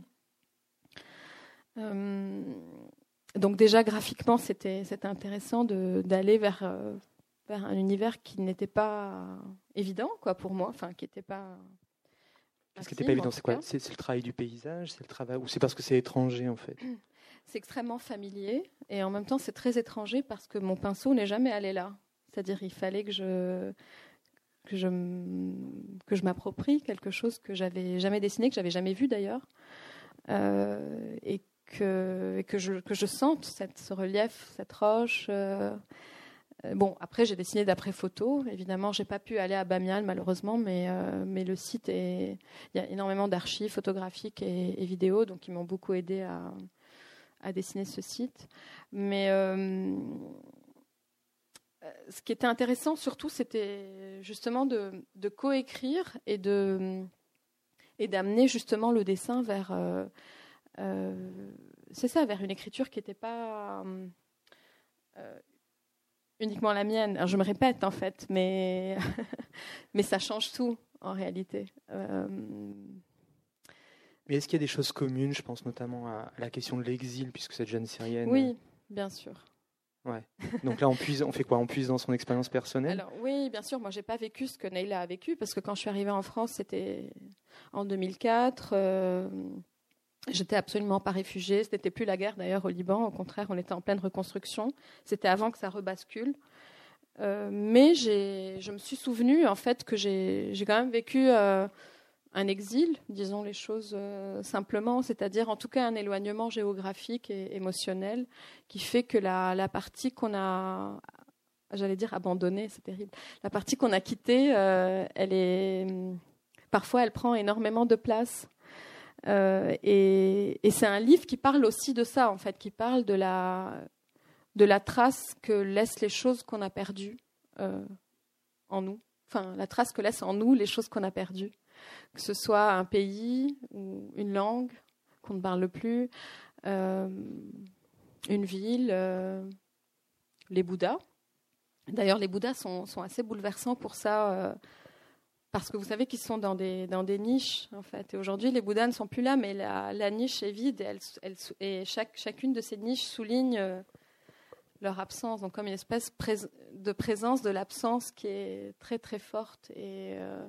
donc déjà graphiquement, c'était intéressant d'aller vers, vers un univers qui n'était pas évident quoi pour moi, enfin qui n'était pas ce qui n'était pas évident C'est quoi C'est le travail du paysage C'est le travail ou c'est parce que c'est étranger en fait C'est extrêmement familier et en même temps c'est très étranger parce que mon pinceau n'est jamais allé là. C'est-à-dire il fallait que je que je que je m'approprie quelque chose que j'avais jamais dessiné, que j'avais jamais vu d'ailleurs, euh, et que que je que je sente ce relief, cette roche. Euh, euh, bon, après, j'ai dessiné d'après photo. Évidemment, j'ai pas pu aller à Bamial, malheureusement, mais, euh, mais le site est. Il y a énormément d'archives photographiques et, vidéos, donc ils m'ont beaucoup aidé à, à, dessiner ce site. Mais ce qui était intéressant, surtout, c'était justement de, de coécrire et de et d'amener justement le dessin vers. C'est ça, vers une écriture qui n'était pas uniquement la mienne. Alors, je me répète en fait, mais, mais ça change tout en réalité. Euh, mais est-ce qu'il y a des choses communes Je pense notamment à la question de l'exil, puisque cette jeune syrienne. Oui, bien sûr. Ouais. Donc là, on, puise, on fait quoi? On puise dans son expérience personnelle? Alors, Oui, bien sûr. Moi, j'ai pas vécu ce que Neila a vécu, parce que quand je suis arrivée en France, c'était en 2004. J'étais absolument pas réfugiée. Ce n'était plus la guerre d'ailleurs au Liban. Au contraire, on était en pleine reconstruction. C'était avant que ça rebascule. Euh, mais je me suis souvenue en fait que j'ai quand même vécu euh, un exil, disons les choses euh, simplement, c'est-à-dire en tout cas un éloignement géographique et émotionnel qui fait que la, la partie qu'on a, j'allais dire abandonnée, c'est terrible, la partie qu'on a quittée, elle est parfois elle prend énormément de place. Euh, et, c'est un livre qui parle aussi de ça, en fait, qui parle de la, de la trace que laissent les choses qu'on a perdues euh, en nous. Enfin, la trace que laissent en nous les choses qu'on a perdues. Que ce soit un pays ou une langue qu'on ne parle plus, euh, une ville, les Bouddhas. D'ailleurs, les Bouddhas sont, sont, assez bouleversants pour ça parce que vous savez qu'ils sont dans des, dans des niches, en fait. Et aujourd'hui, les Bouddhas ne sont plus là, mais la, niche est vide et, elle, et chaque, chacune de ces niches souligne euh, leur absence. Donc, comme une espèce de présence de l'absence qui est très, très forte et, euh,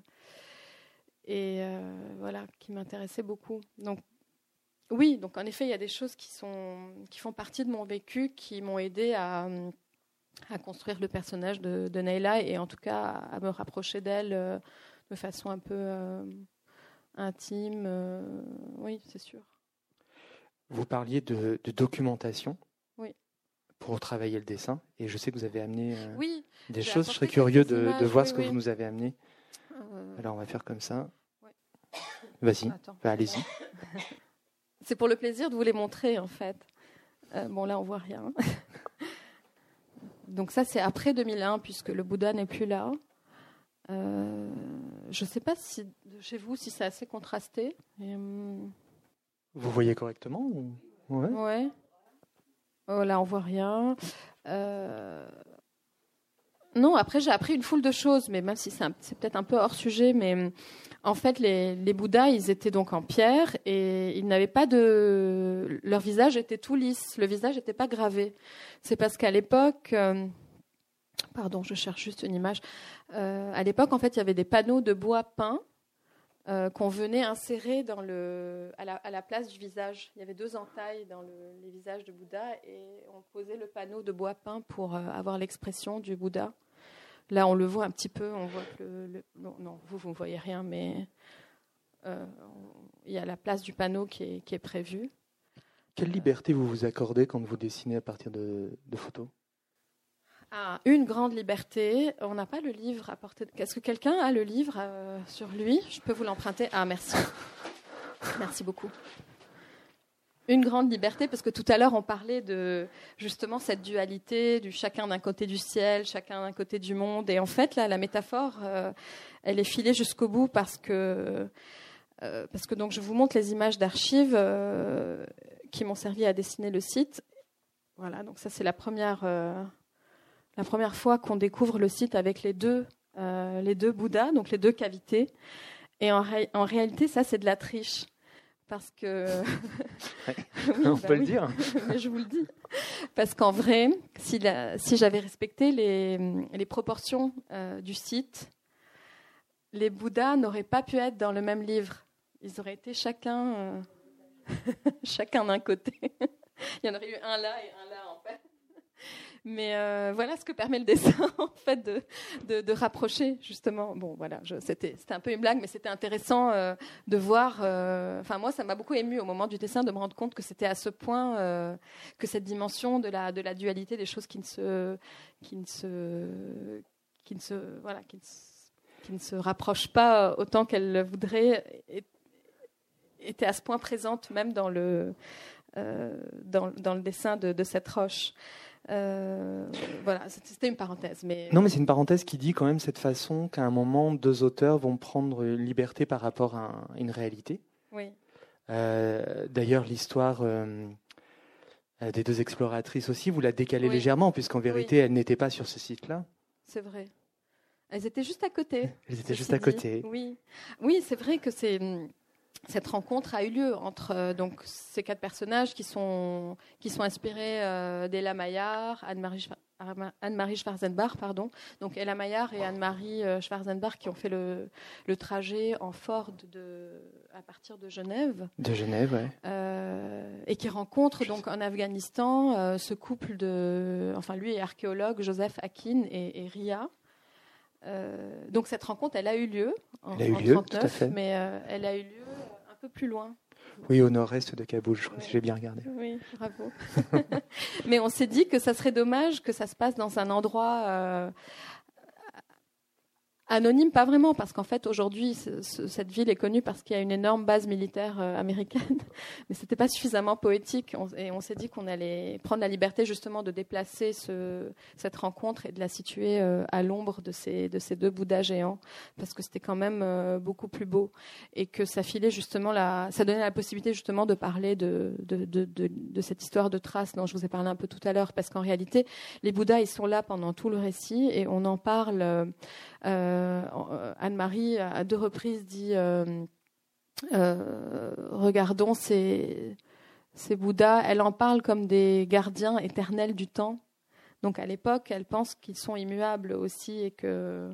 et euh, voilà, qui m'intéressait beaucoup. Donc, oui, donc en effet, il y a des choses qui, sont, qui font partie de mon vécu qui m'ont aidé à, à construire le personnage de, de Neila et en tout cas à me rapprocher d'elle de façon un peu euh, intime. Euh, oui, c'est sûr. Vous parliez de, documentation oui. pour travailler le dessin, et je sais que vous avez amené euh, oui, des choses. Je serais curieux de, voir ce que vous nous avez amené. Alors, on va faire comme ça. Vas-y, bah, allez-y. C'est pour le plaisir de vous les montrer, en fait. bon, là, on voit rien. Donc ça, c'est après 2001, puisque le Bouddha n'est plus là. Euh, je ne sais pas si chez vous si c'est assez contrasté. Hum, vous voyez correctement ou... Ouais. ouais. Oh, là, on voit rien. Euh, non, après j'ai appris une foule de choses, mais même si c'est peut-être un peu hors sujet, mais hum, en fait les, les, Bouddhas, ils étaient donc en pierre et ils n'avaient pas de, leur visage était tout lisse, le visage n'était pas gravé. C'est parce qu'à l'époque, hum, Pardon, je cherche juste une image. Euh, à l'époque, en fait, il y avait des panneaux de bois peint euh, qu'on venait insérer à, la, place du visage. Il y avait deux entailles dans les visages de Bouddha et on posait le panneau de bois peint pour euh, avoir l'expression du Bouddha. Là, on le voit un petit peu. On voit le, non, vous, vous ne voyez rien, mais il y a la place du panneau qui est prévue. Quelle liberté vous vous accordez quand vous dessinez à partir de photos? Ah, une grande liberté. On n'a pas le livre à portée. Est-ce que quelqu'un a le livre euh, sur lui? Je peux vous l'emprunter. Ah, merci. merci beaucoup. Une grande liberté, parce que tout à l'heure on parlait de justement cette dualité du chacun d'un côté du ciel, chacun d'un côté du monde. Et en fait, là, la métaphore, euh, elle est filée jusqu'au bout parce que euh, parce que donc je vous montre les images d'archives qui m'ont servi à dessiner le site. Voilà, donc ça c'est la première la première fois qu'on découvre le site avec les deux, euh, les deux Bouddhas, donc les deux cavités. Et en, réalité, ça, c'est de la triche. parce que. On peut le dire. Mais je vous le dis. Parce qu'en vrai, si, si j'avais respecté les, les proportions euh, du site, les Bouddhas n'auraient pas pu être dans le même livre. Ils auraient été chacun, euh, chacun d'un côté. Il y en aurait eu un là et un là, en fait. Mais euh, voilà ce que permet le dessin, en fait, de, de, rapprocher, justement. Bon, voilà, c'était un peu une blague, mais c'était intéressant euh, de voir. Euh, enfin, moi, ça m'a beaucoup ému au moment du dessin de me rendre compte que c'était à ce point que cette dimension de la, de la dualité des choses qui ne se. Qui ne se, qui ne se voilà, qui ne, qui ne se rapprochent pas autant qu'elle le voudrait, était à ce point présente même dans le, dans, dans, le dessin de, de cette roche. Euh, voilà, c'était une parenthèse. Mais... Non, mais c'est une parenthèse qui dit quand même cette façon qu'à un moment, deux auteurs vont prendre liberté par rapport à une réalité. Oui. Euh, d'ailleurs, l'histoire euh, des deux exploratrices aussi, vous la décalez légèrement, puisqu'en vérité, elles n'étaient pas sur ce site-là. C'est vrai. Elles étaient juste à côté. Elles étaient juste à côté. Oui, oui c'est vrai que c'est cette rencontre a eu lieu entre euh, donc ces quatre personnages qui sont qui sont inspirés euh, d'Ella Maillard, Anne-Marie Anne-Marie Schwarzenbach, pardon. Donc Ella Maillard et Anne-Marie euh, Schwarzenbach qui ont fait le, le trajet en Ford de, à partir de Genève. De Genève. Euh, et qui rencontrent donc en Afghanistan ce couple de, enfin lui est archéologue, Joseph Akin et, et Ria. Donc cette rencontre, elle a eu lieu en, elle a eu lieu, 39, mais elle a eu lieu peu plus loin. Oui, au nord-est de Kaboul, je crois, si j'ai bien regardé. Oui, bravo. Mais on s'est dit que ça serait dommage que ça se passe dans un endroit euh, Anonyme, pas vraiment, parce qu'en fait, aujourd'hui, cette ville est connue parce qu'il y a une énorme base militaire euh, américaine, mais c'était pas suffisamment poétique. et on s'est dit qu'on allait prendre la liberté justement de déplacer ce, cette rencontre et de la situer euh, à l'ombre de ces, de ces deux Bouddhas géants, parce que c'était quand même euh, beaucoup plus beau et que ça filait justement ça donnait la possibilité justement de parler de, de cette histoire de traces dont je vous ai parlé un peu tout à l'heure, parce qu'en réalité, les Bouddhas ils sont là pendant tout le récit et on en parle. Euh, Anne-Marie, à deux reprises, dit euh, euh, Regardons ces, ces Bouddhas. Elle en parle comme des gardiens éternels du temps. Donc à l'époque, elle pense qu'ils sont immuables aussi et que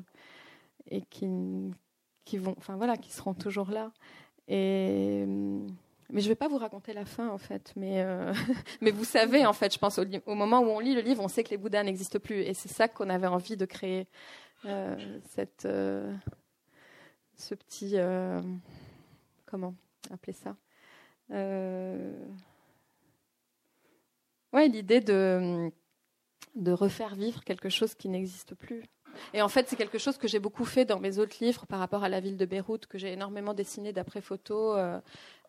et vont, enfin voilà, seront toujours là. Mais je vais pas vous raconter la fin en fait. Mais mais vous savez en fait, je pense au, moment où on lit le livre, on sait que les Bouddhas n'existent plus et c'est ça qu'on avait envie de créer euh, cette, euh, ce petit. Euh, comment appeler ça? Ouais, l'idée de, de refaire vivre quelque chose qui n'existe plus. Et en fait, c'est quelque chose que j'ai beaucoup fait dans mes autres livres par rapport à la ville de Beyrouth, que j'ai énormément dessiné d'après photo, euh,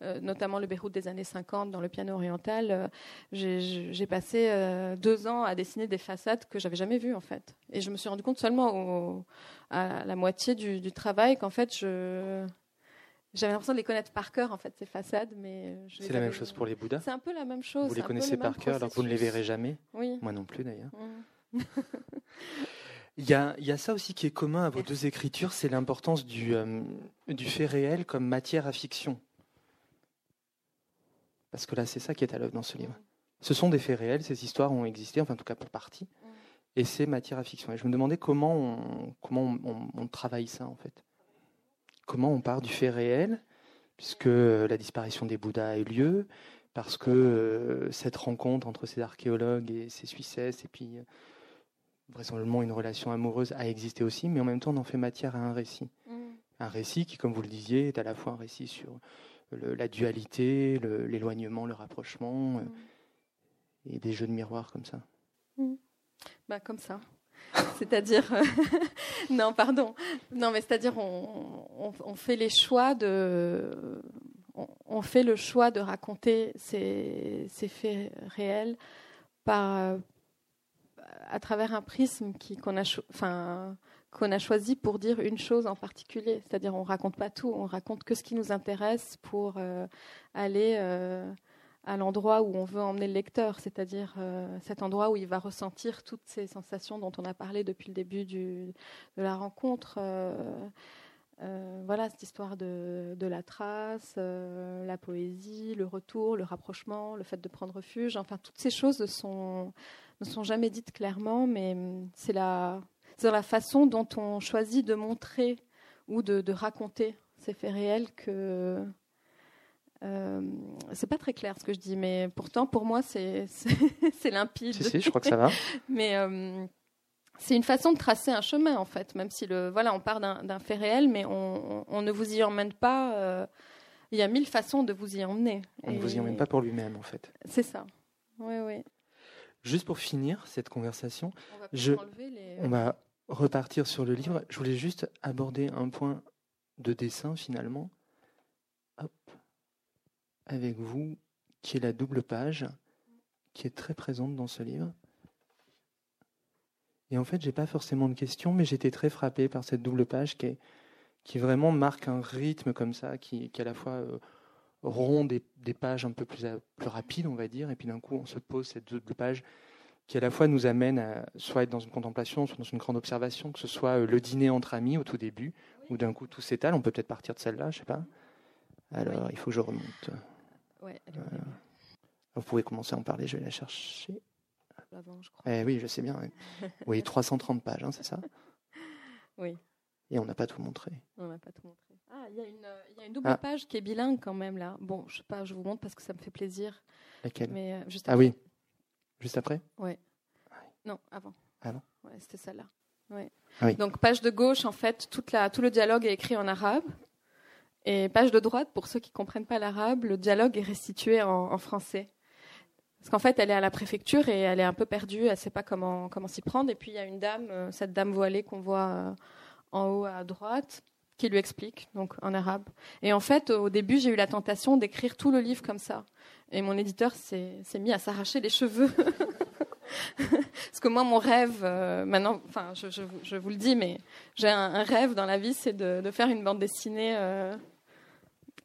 euh, notamment le Beyrouth des années 50 dans le piano oriental. Euh, j'ai passé deux ans à dessiner des façades que j'avais jamais vues en fait. Et je me suis rendu compte seulement à la moitié du, travail qu'en fait je j'avais l'impression de les connaître par cœur, en fait, ces façades. mais C'est la même chose pour les Bouddhas C'est un peu la même chose. Vous les connaissez par cœur alors que vous ne les verrez jamais Oui. Moi non plus, d'ailleurs. Mmh. Il y, a, ça aussi qui est commun à vos deux écritures, c'est l'importance du, euh, du fait réel comme matière à fiction. Parce que là, c'est ça qui est à l'œuvre dans ce livre. Ce sont des faits réels, ces histoires ont existé, enfin en tout cas pour partie, et c'est matière à fiction. Et je me demandais comment on, on, travaille ça en fait. Comment on part du fait réel, puisque la disparition des Bouddhas a eu lieu, parce que euh, cette rencontre entre ces archéologues et ces Suissesses, et puis vraisemblablement une relation amoureuse a existé aussi, mais en même temps on en fait matière à un récit. Mm. Un récit qui, comme vous le disiez, est à la fois un récit sur la dualité, l'éloignement, le, rapprochement, euh, mm. et des jeux de miroir comme ça. Mm. Bah, comme ça. c'est-à-dire, non, pardon, non, mais c'est-à-dire, on, on, fait les choix de, on, fait le choix de raconter ces, ces faits réels par, à travers un prisme qu'on a, choisi pour dire une chose en particulier. C'est-à-dire, on raconte pas tout, on raconte que ce qui nous intéresse pour euh, aller euh, à l'endroit où on veut emmener le lecteur, c'est-à-dire euh, cet endroit où il va ressentir toutes ces sensations dont on a parlé depuis le début de la rencontre. Voilà, cette histoire de, la trace, la poésie, le retour, le rapprochement, le fait de prendre refuge. Enfin, toutes ces choses sont, ne sont jamais dites clairement, mais hum, c'est la, la façon dont on choisit de montrer ou de, raconter ces faits réels que. Euh, c'est pas très clair ce que je dis, mais pourtant pour moi c'est limpide. Si, si, je crois que ça va. mais hum, c'est une façon de tracer un chemin en fait, même si le voilà, on part d'un fait réel, mais on, ne vous y emmène pas. Euh, il y a mille façons de vous y emmener. On ne vous y emmène pas pour lui-même en fait. C'est ça. Oui, oui. Juste pour finir cette conversation, on va, je, on va repartir sur le livre. Je voulais juste aborder un point de dessin finalement, Hop. avec vous, qui est la double page, qui est très présente dans ce livre. Et en fait, j'ai pas forcément de questions, mais j'étais très frappé par cette double page qui, est, qui vraiment marque un rythme comme ça, qui, qui à la fois euh, rond des, des, pages un peu plus, euh, plus rapides, on va dire, et puis d'un coup, on se pose cette double page qui à la fois nous amène à soit être dans une contemplation, soit dans une grande observation, que ce soit euh, le dîner entre amis au tout début, ou d'un coup tout s'étale. On peut peut-être partir de celle-là, je sais pas. Alors, il faut que je remonte. Ouais, Vous pouvez commencer à en parler, je vais la chercher. je crois. Eh oui, je sais bien. Oui, 330 pages, hein, c'est ça? Oui. Et on n'a pas tout montré. On n'a pas tout montré. Ah, il y, y, a une double ah. page qui est bilingue quand même là. Bon, je sais pas, je vous montre parce que ça me fait plaisir. Laquelle? Mais, euh, juste Ah oui. Juste après? Ouais. Non, avant. Avant ouais, C'était celle-là. Ouais. Ah oui. Donc, page de gauche, en fait, toute la, tout le dialogue est écrit en arabe. Et page de droite, pour ceux qui ne comprennent pas l'arabe, le dialogue est restitué en, français. Parce qu'en fait, elle est à la préfecture et elle est un peu perdue, elle ne sait pas comment, comment s'y prendre. Et puis, il y a une dame, euh, cette dame voilée qu'on voit euh, en haut à droite, qui lui explique, donc en arabe. Et en fait, au début, j'ai eu la tentation d'écrire tout le livre comme ça. Et mon éditeur s'est mis à s'arracher les cheveux. Parce que moi, mon rêve, euh, maintenant, enfin, je, vous le dis, mais j'ai un, rêve dans la vie, c'est de, de, faire une bande dessinée euh,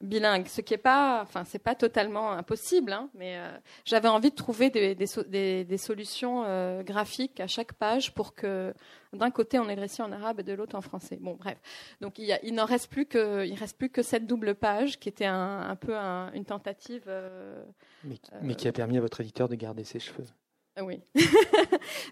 bilingue, ce qui n'est pas, enfin, c'est pas totalement impossible, hein, mais euh, j'avais envie de trouver des, des, des, solutions euh, graphiques à chaque page pour que d'un côté on ait le récit en arabe et de l'autre en français. Bon, bref, donc il, il n'en reste plus que, il reste plus que cette double page qui était un, un peu une tentative. Euh, mais qui a permis à votre éditeur de garder ses cheveux. Oui.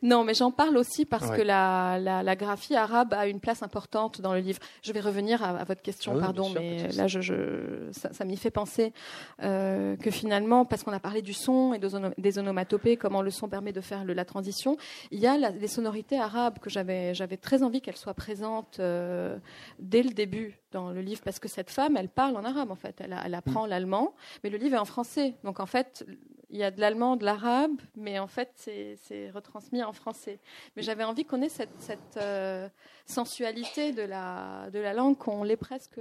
non, mais j'en parle aussi parce que la, la, graphie arabe a une place importante dans le livre. Je vais revenir à, votre question, ah pardon, mais là, je, je, ça, m'y fait penser euh, que finalement, parce qu'on a parlé du son et des onomatopées, comment le son permet de faire le, la transition, il y a la, les sonorités arabes que j'avais, j'avais très envie qu'elles soient présentes euh, dès le début dans le livre, parce que cette femme, elle parle en arabe en fait, elle, elle apprend mm. l'allemand, mais le livre est en français. Donc en fait, il y a de l'allemand, de l'arabe, mais en fait, c'est retransmis en français. Mais j'avais envie qu'on ait cette, cette euh, sensualité de la, de la langue, qu'on l'ait presque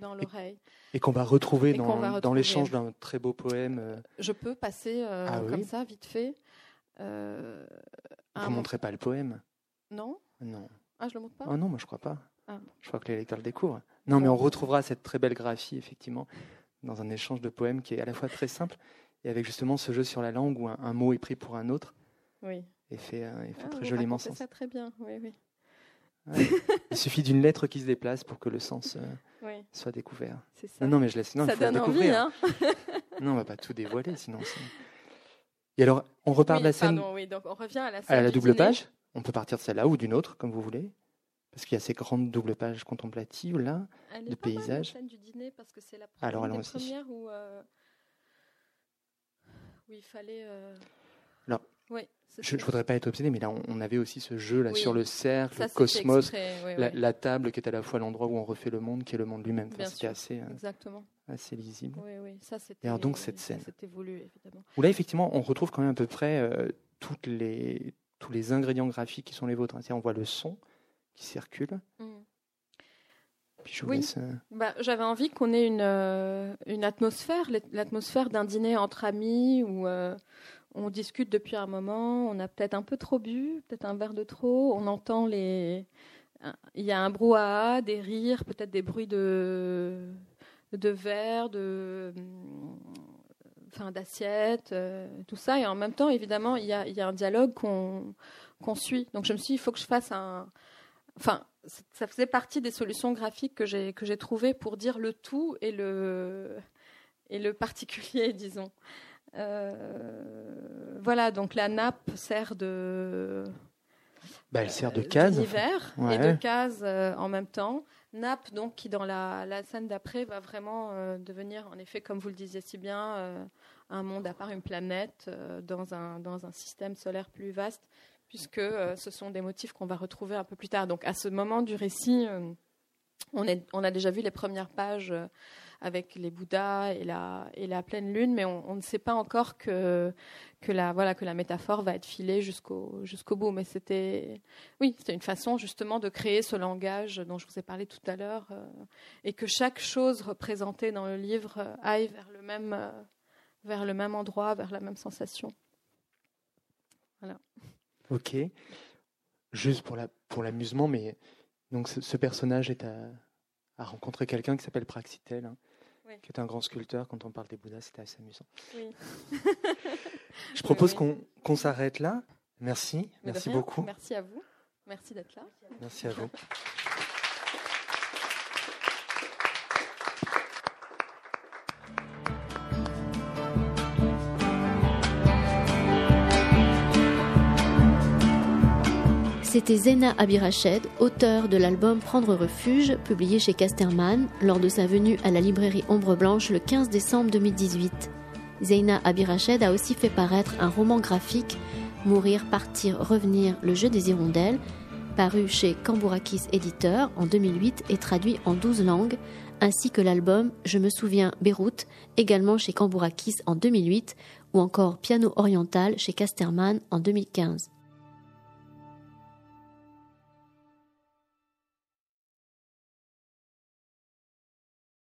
dans l'oreille. Et, qu'on va retrouver dans, dans l'échange d'un très beau poème. Euh. Je peux passer euh, ah comme ça, vite fait. Vous ne montrez pas le poème? Non Non. Ah, je le montre pas? Ah non, moi je crois pas. Ah. Je crois que les lecteurs le découvrent. Non, mais on retrouvera cette très belle graphie, effectivement, dans un échange de poèmes qui est à la fois très simple et avec justement ce jeu sur la langue où un, mot est pris pour un autre. Oui. Et fait, euh, fait ah, très joliment sens. ça très bien, oui, oui. Il suffit d'une lettre qui se déplace pour que le sens euh, soit découvert. C'est ça. Non, mais je laisse. Non, ça il faut donne découvrir. Envie, hein non, on va pas tout dévoiler, sinon. Et alors, on repart de la scène. Pardon, oui, donc on revient à la scène. À la double page. On peut partir de celle-là ou d'une autre, comme vous voulez. Parce qu'il y a ces grandes doubles pages contemplatives là, Elle de paysages. la scène du dîner parce que c'est la première, Alors, des premières où. Euh, il fallait. Euh, je ne voudrais pas être obsédé, mais là, on, avait aussi ce jeu là sur le cercle, le cosmos, la, table qui est à la fois l'endroit où on refait le monde, qui est le monde lui-même. C'était assez, euh, Exactement. assez lisible. Oui, oui, ça c'était. Et alors donc cette scène. Voulu, évidemment. Où là, effectivement, on retrouve quand même à peu près euh, toutes les, tous les ingrédients graphiques qui sont les vôtres. Hein. On voit le son qui circule. Oui. Bah, j'avais envie qu'on ait une, euh, une atmosphère, l'atmosphère d'un dîner entre amis où euh, on discute depuis un moment, on a peut-être un peu trop bu, peut-être un verre de trop, on entend les. Il y a un brouhaha, des rires, peut-être des bruits de, de verre, de. Enfin, d'assiette, euh, tout ça. Et en même temps, évidemment, il y a, y a un dialogue qu'on qu'on suit. Donc je me suis dit, il faut que je fasse un, enfin, ça faisait partie des solutions graphiques que j'ai que j'ai trouvées pour dire le tout et le et le particulier, disons. Euh, voilà, donc la nappe sert de bah, elle sert de case et de case en même temps. Nappe, donc, qui dans la, la scène d'après va vraiment euh, devenir, en effet, comme vous le disiez si bien, euh, un monde à part, une planète dans, un, dans un système solaire plus vaste, puisque ce sont des motifs qu'on va retrouver un peu plus tard. Donc, à ce moment du récit, on, est, on a déjà vu les premières pages avec les Bouddhas et la, pleine lune, mais on, ne sait pas encore que, la, voilà, que la métaphore va être filée jusqu'au bout. Mais c'était oui, une façon justement de créer ce langage dont je vous ai parlé tout à l'heure, euh, et que chaque chose représentée dans le livre euh, aille vers le même, euh, vers le même endroit, vers la même sensation. Voilà. Ok. Juste pour la pour l'amusement, mais donc ce, personnage est à, à rencontrer quelqu'un qui s'appelle Praxitel, hein, qui est un grand sculpteur. Quand on parle des Bouddhas, c'était assez amusant. Je propose qu'on s'arrête là. Merci, merci beaucoup. Merci à vous. Merci d'être là. Merci à vous. C'était Zena Abirached, auteur de l'album Prendre refuge, publié chez Casterman lors de sa venue à la librairie Ombre Blanche le 15 décembre 2018. Zeina Abirached a aussi fait paraître un roman graphique, Mourir, Partir, Revenir, le jeu des hirondelles, paru chez Cambourakis Éditeur en 2008 et traduit en 12 langues, ainsi que l'album Je me souviens Beyrouth, également chez Cambourakis en 2008, ou encore Piano oriental chez Casterman en 2015.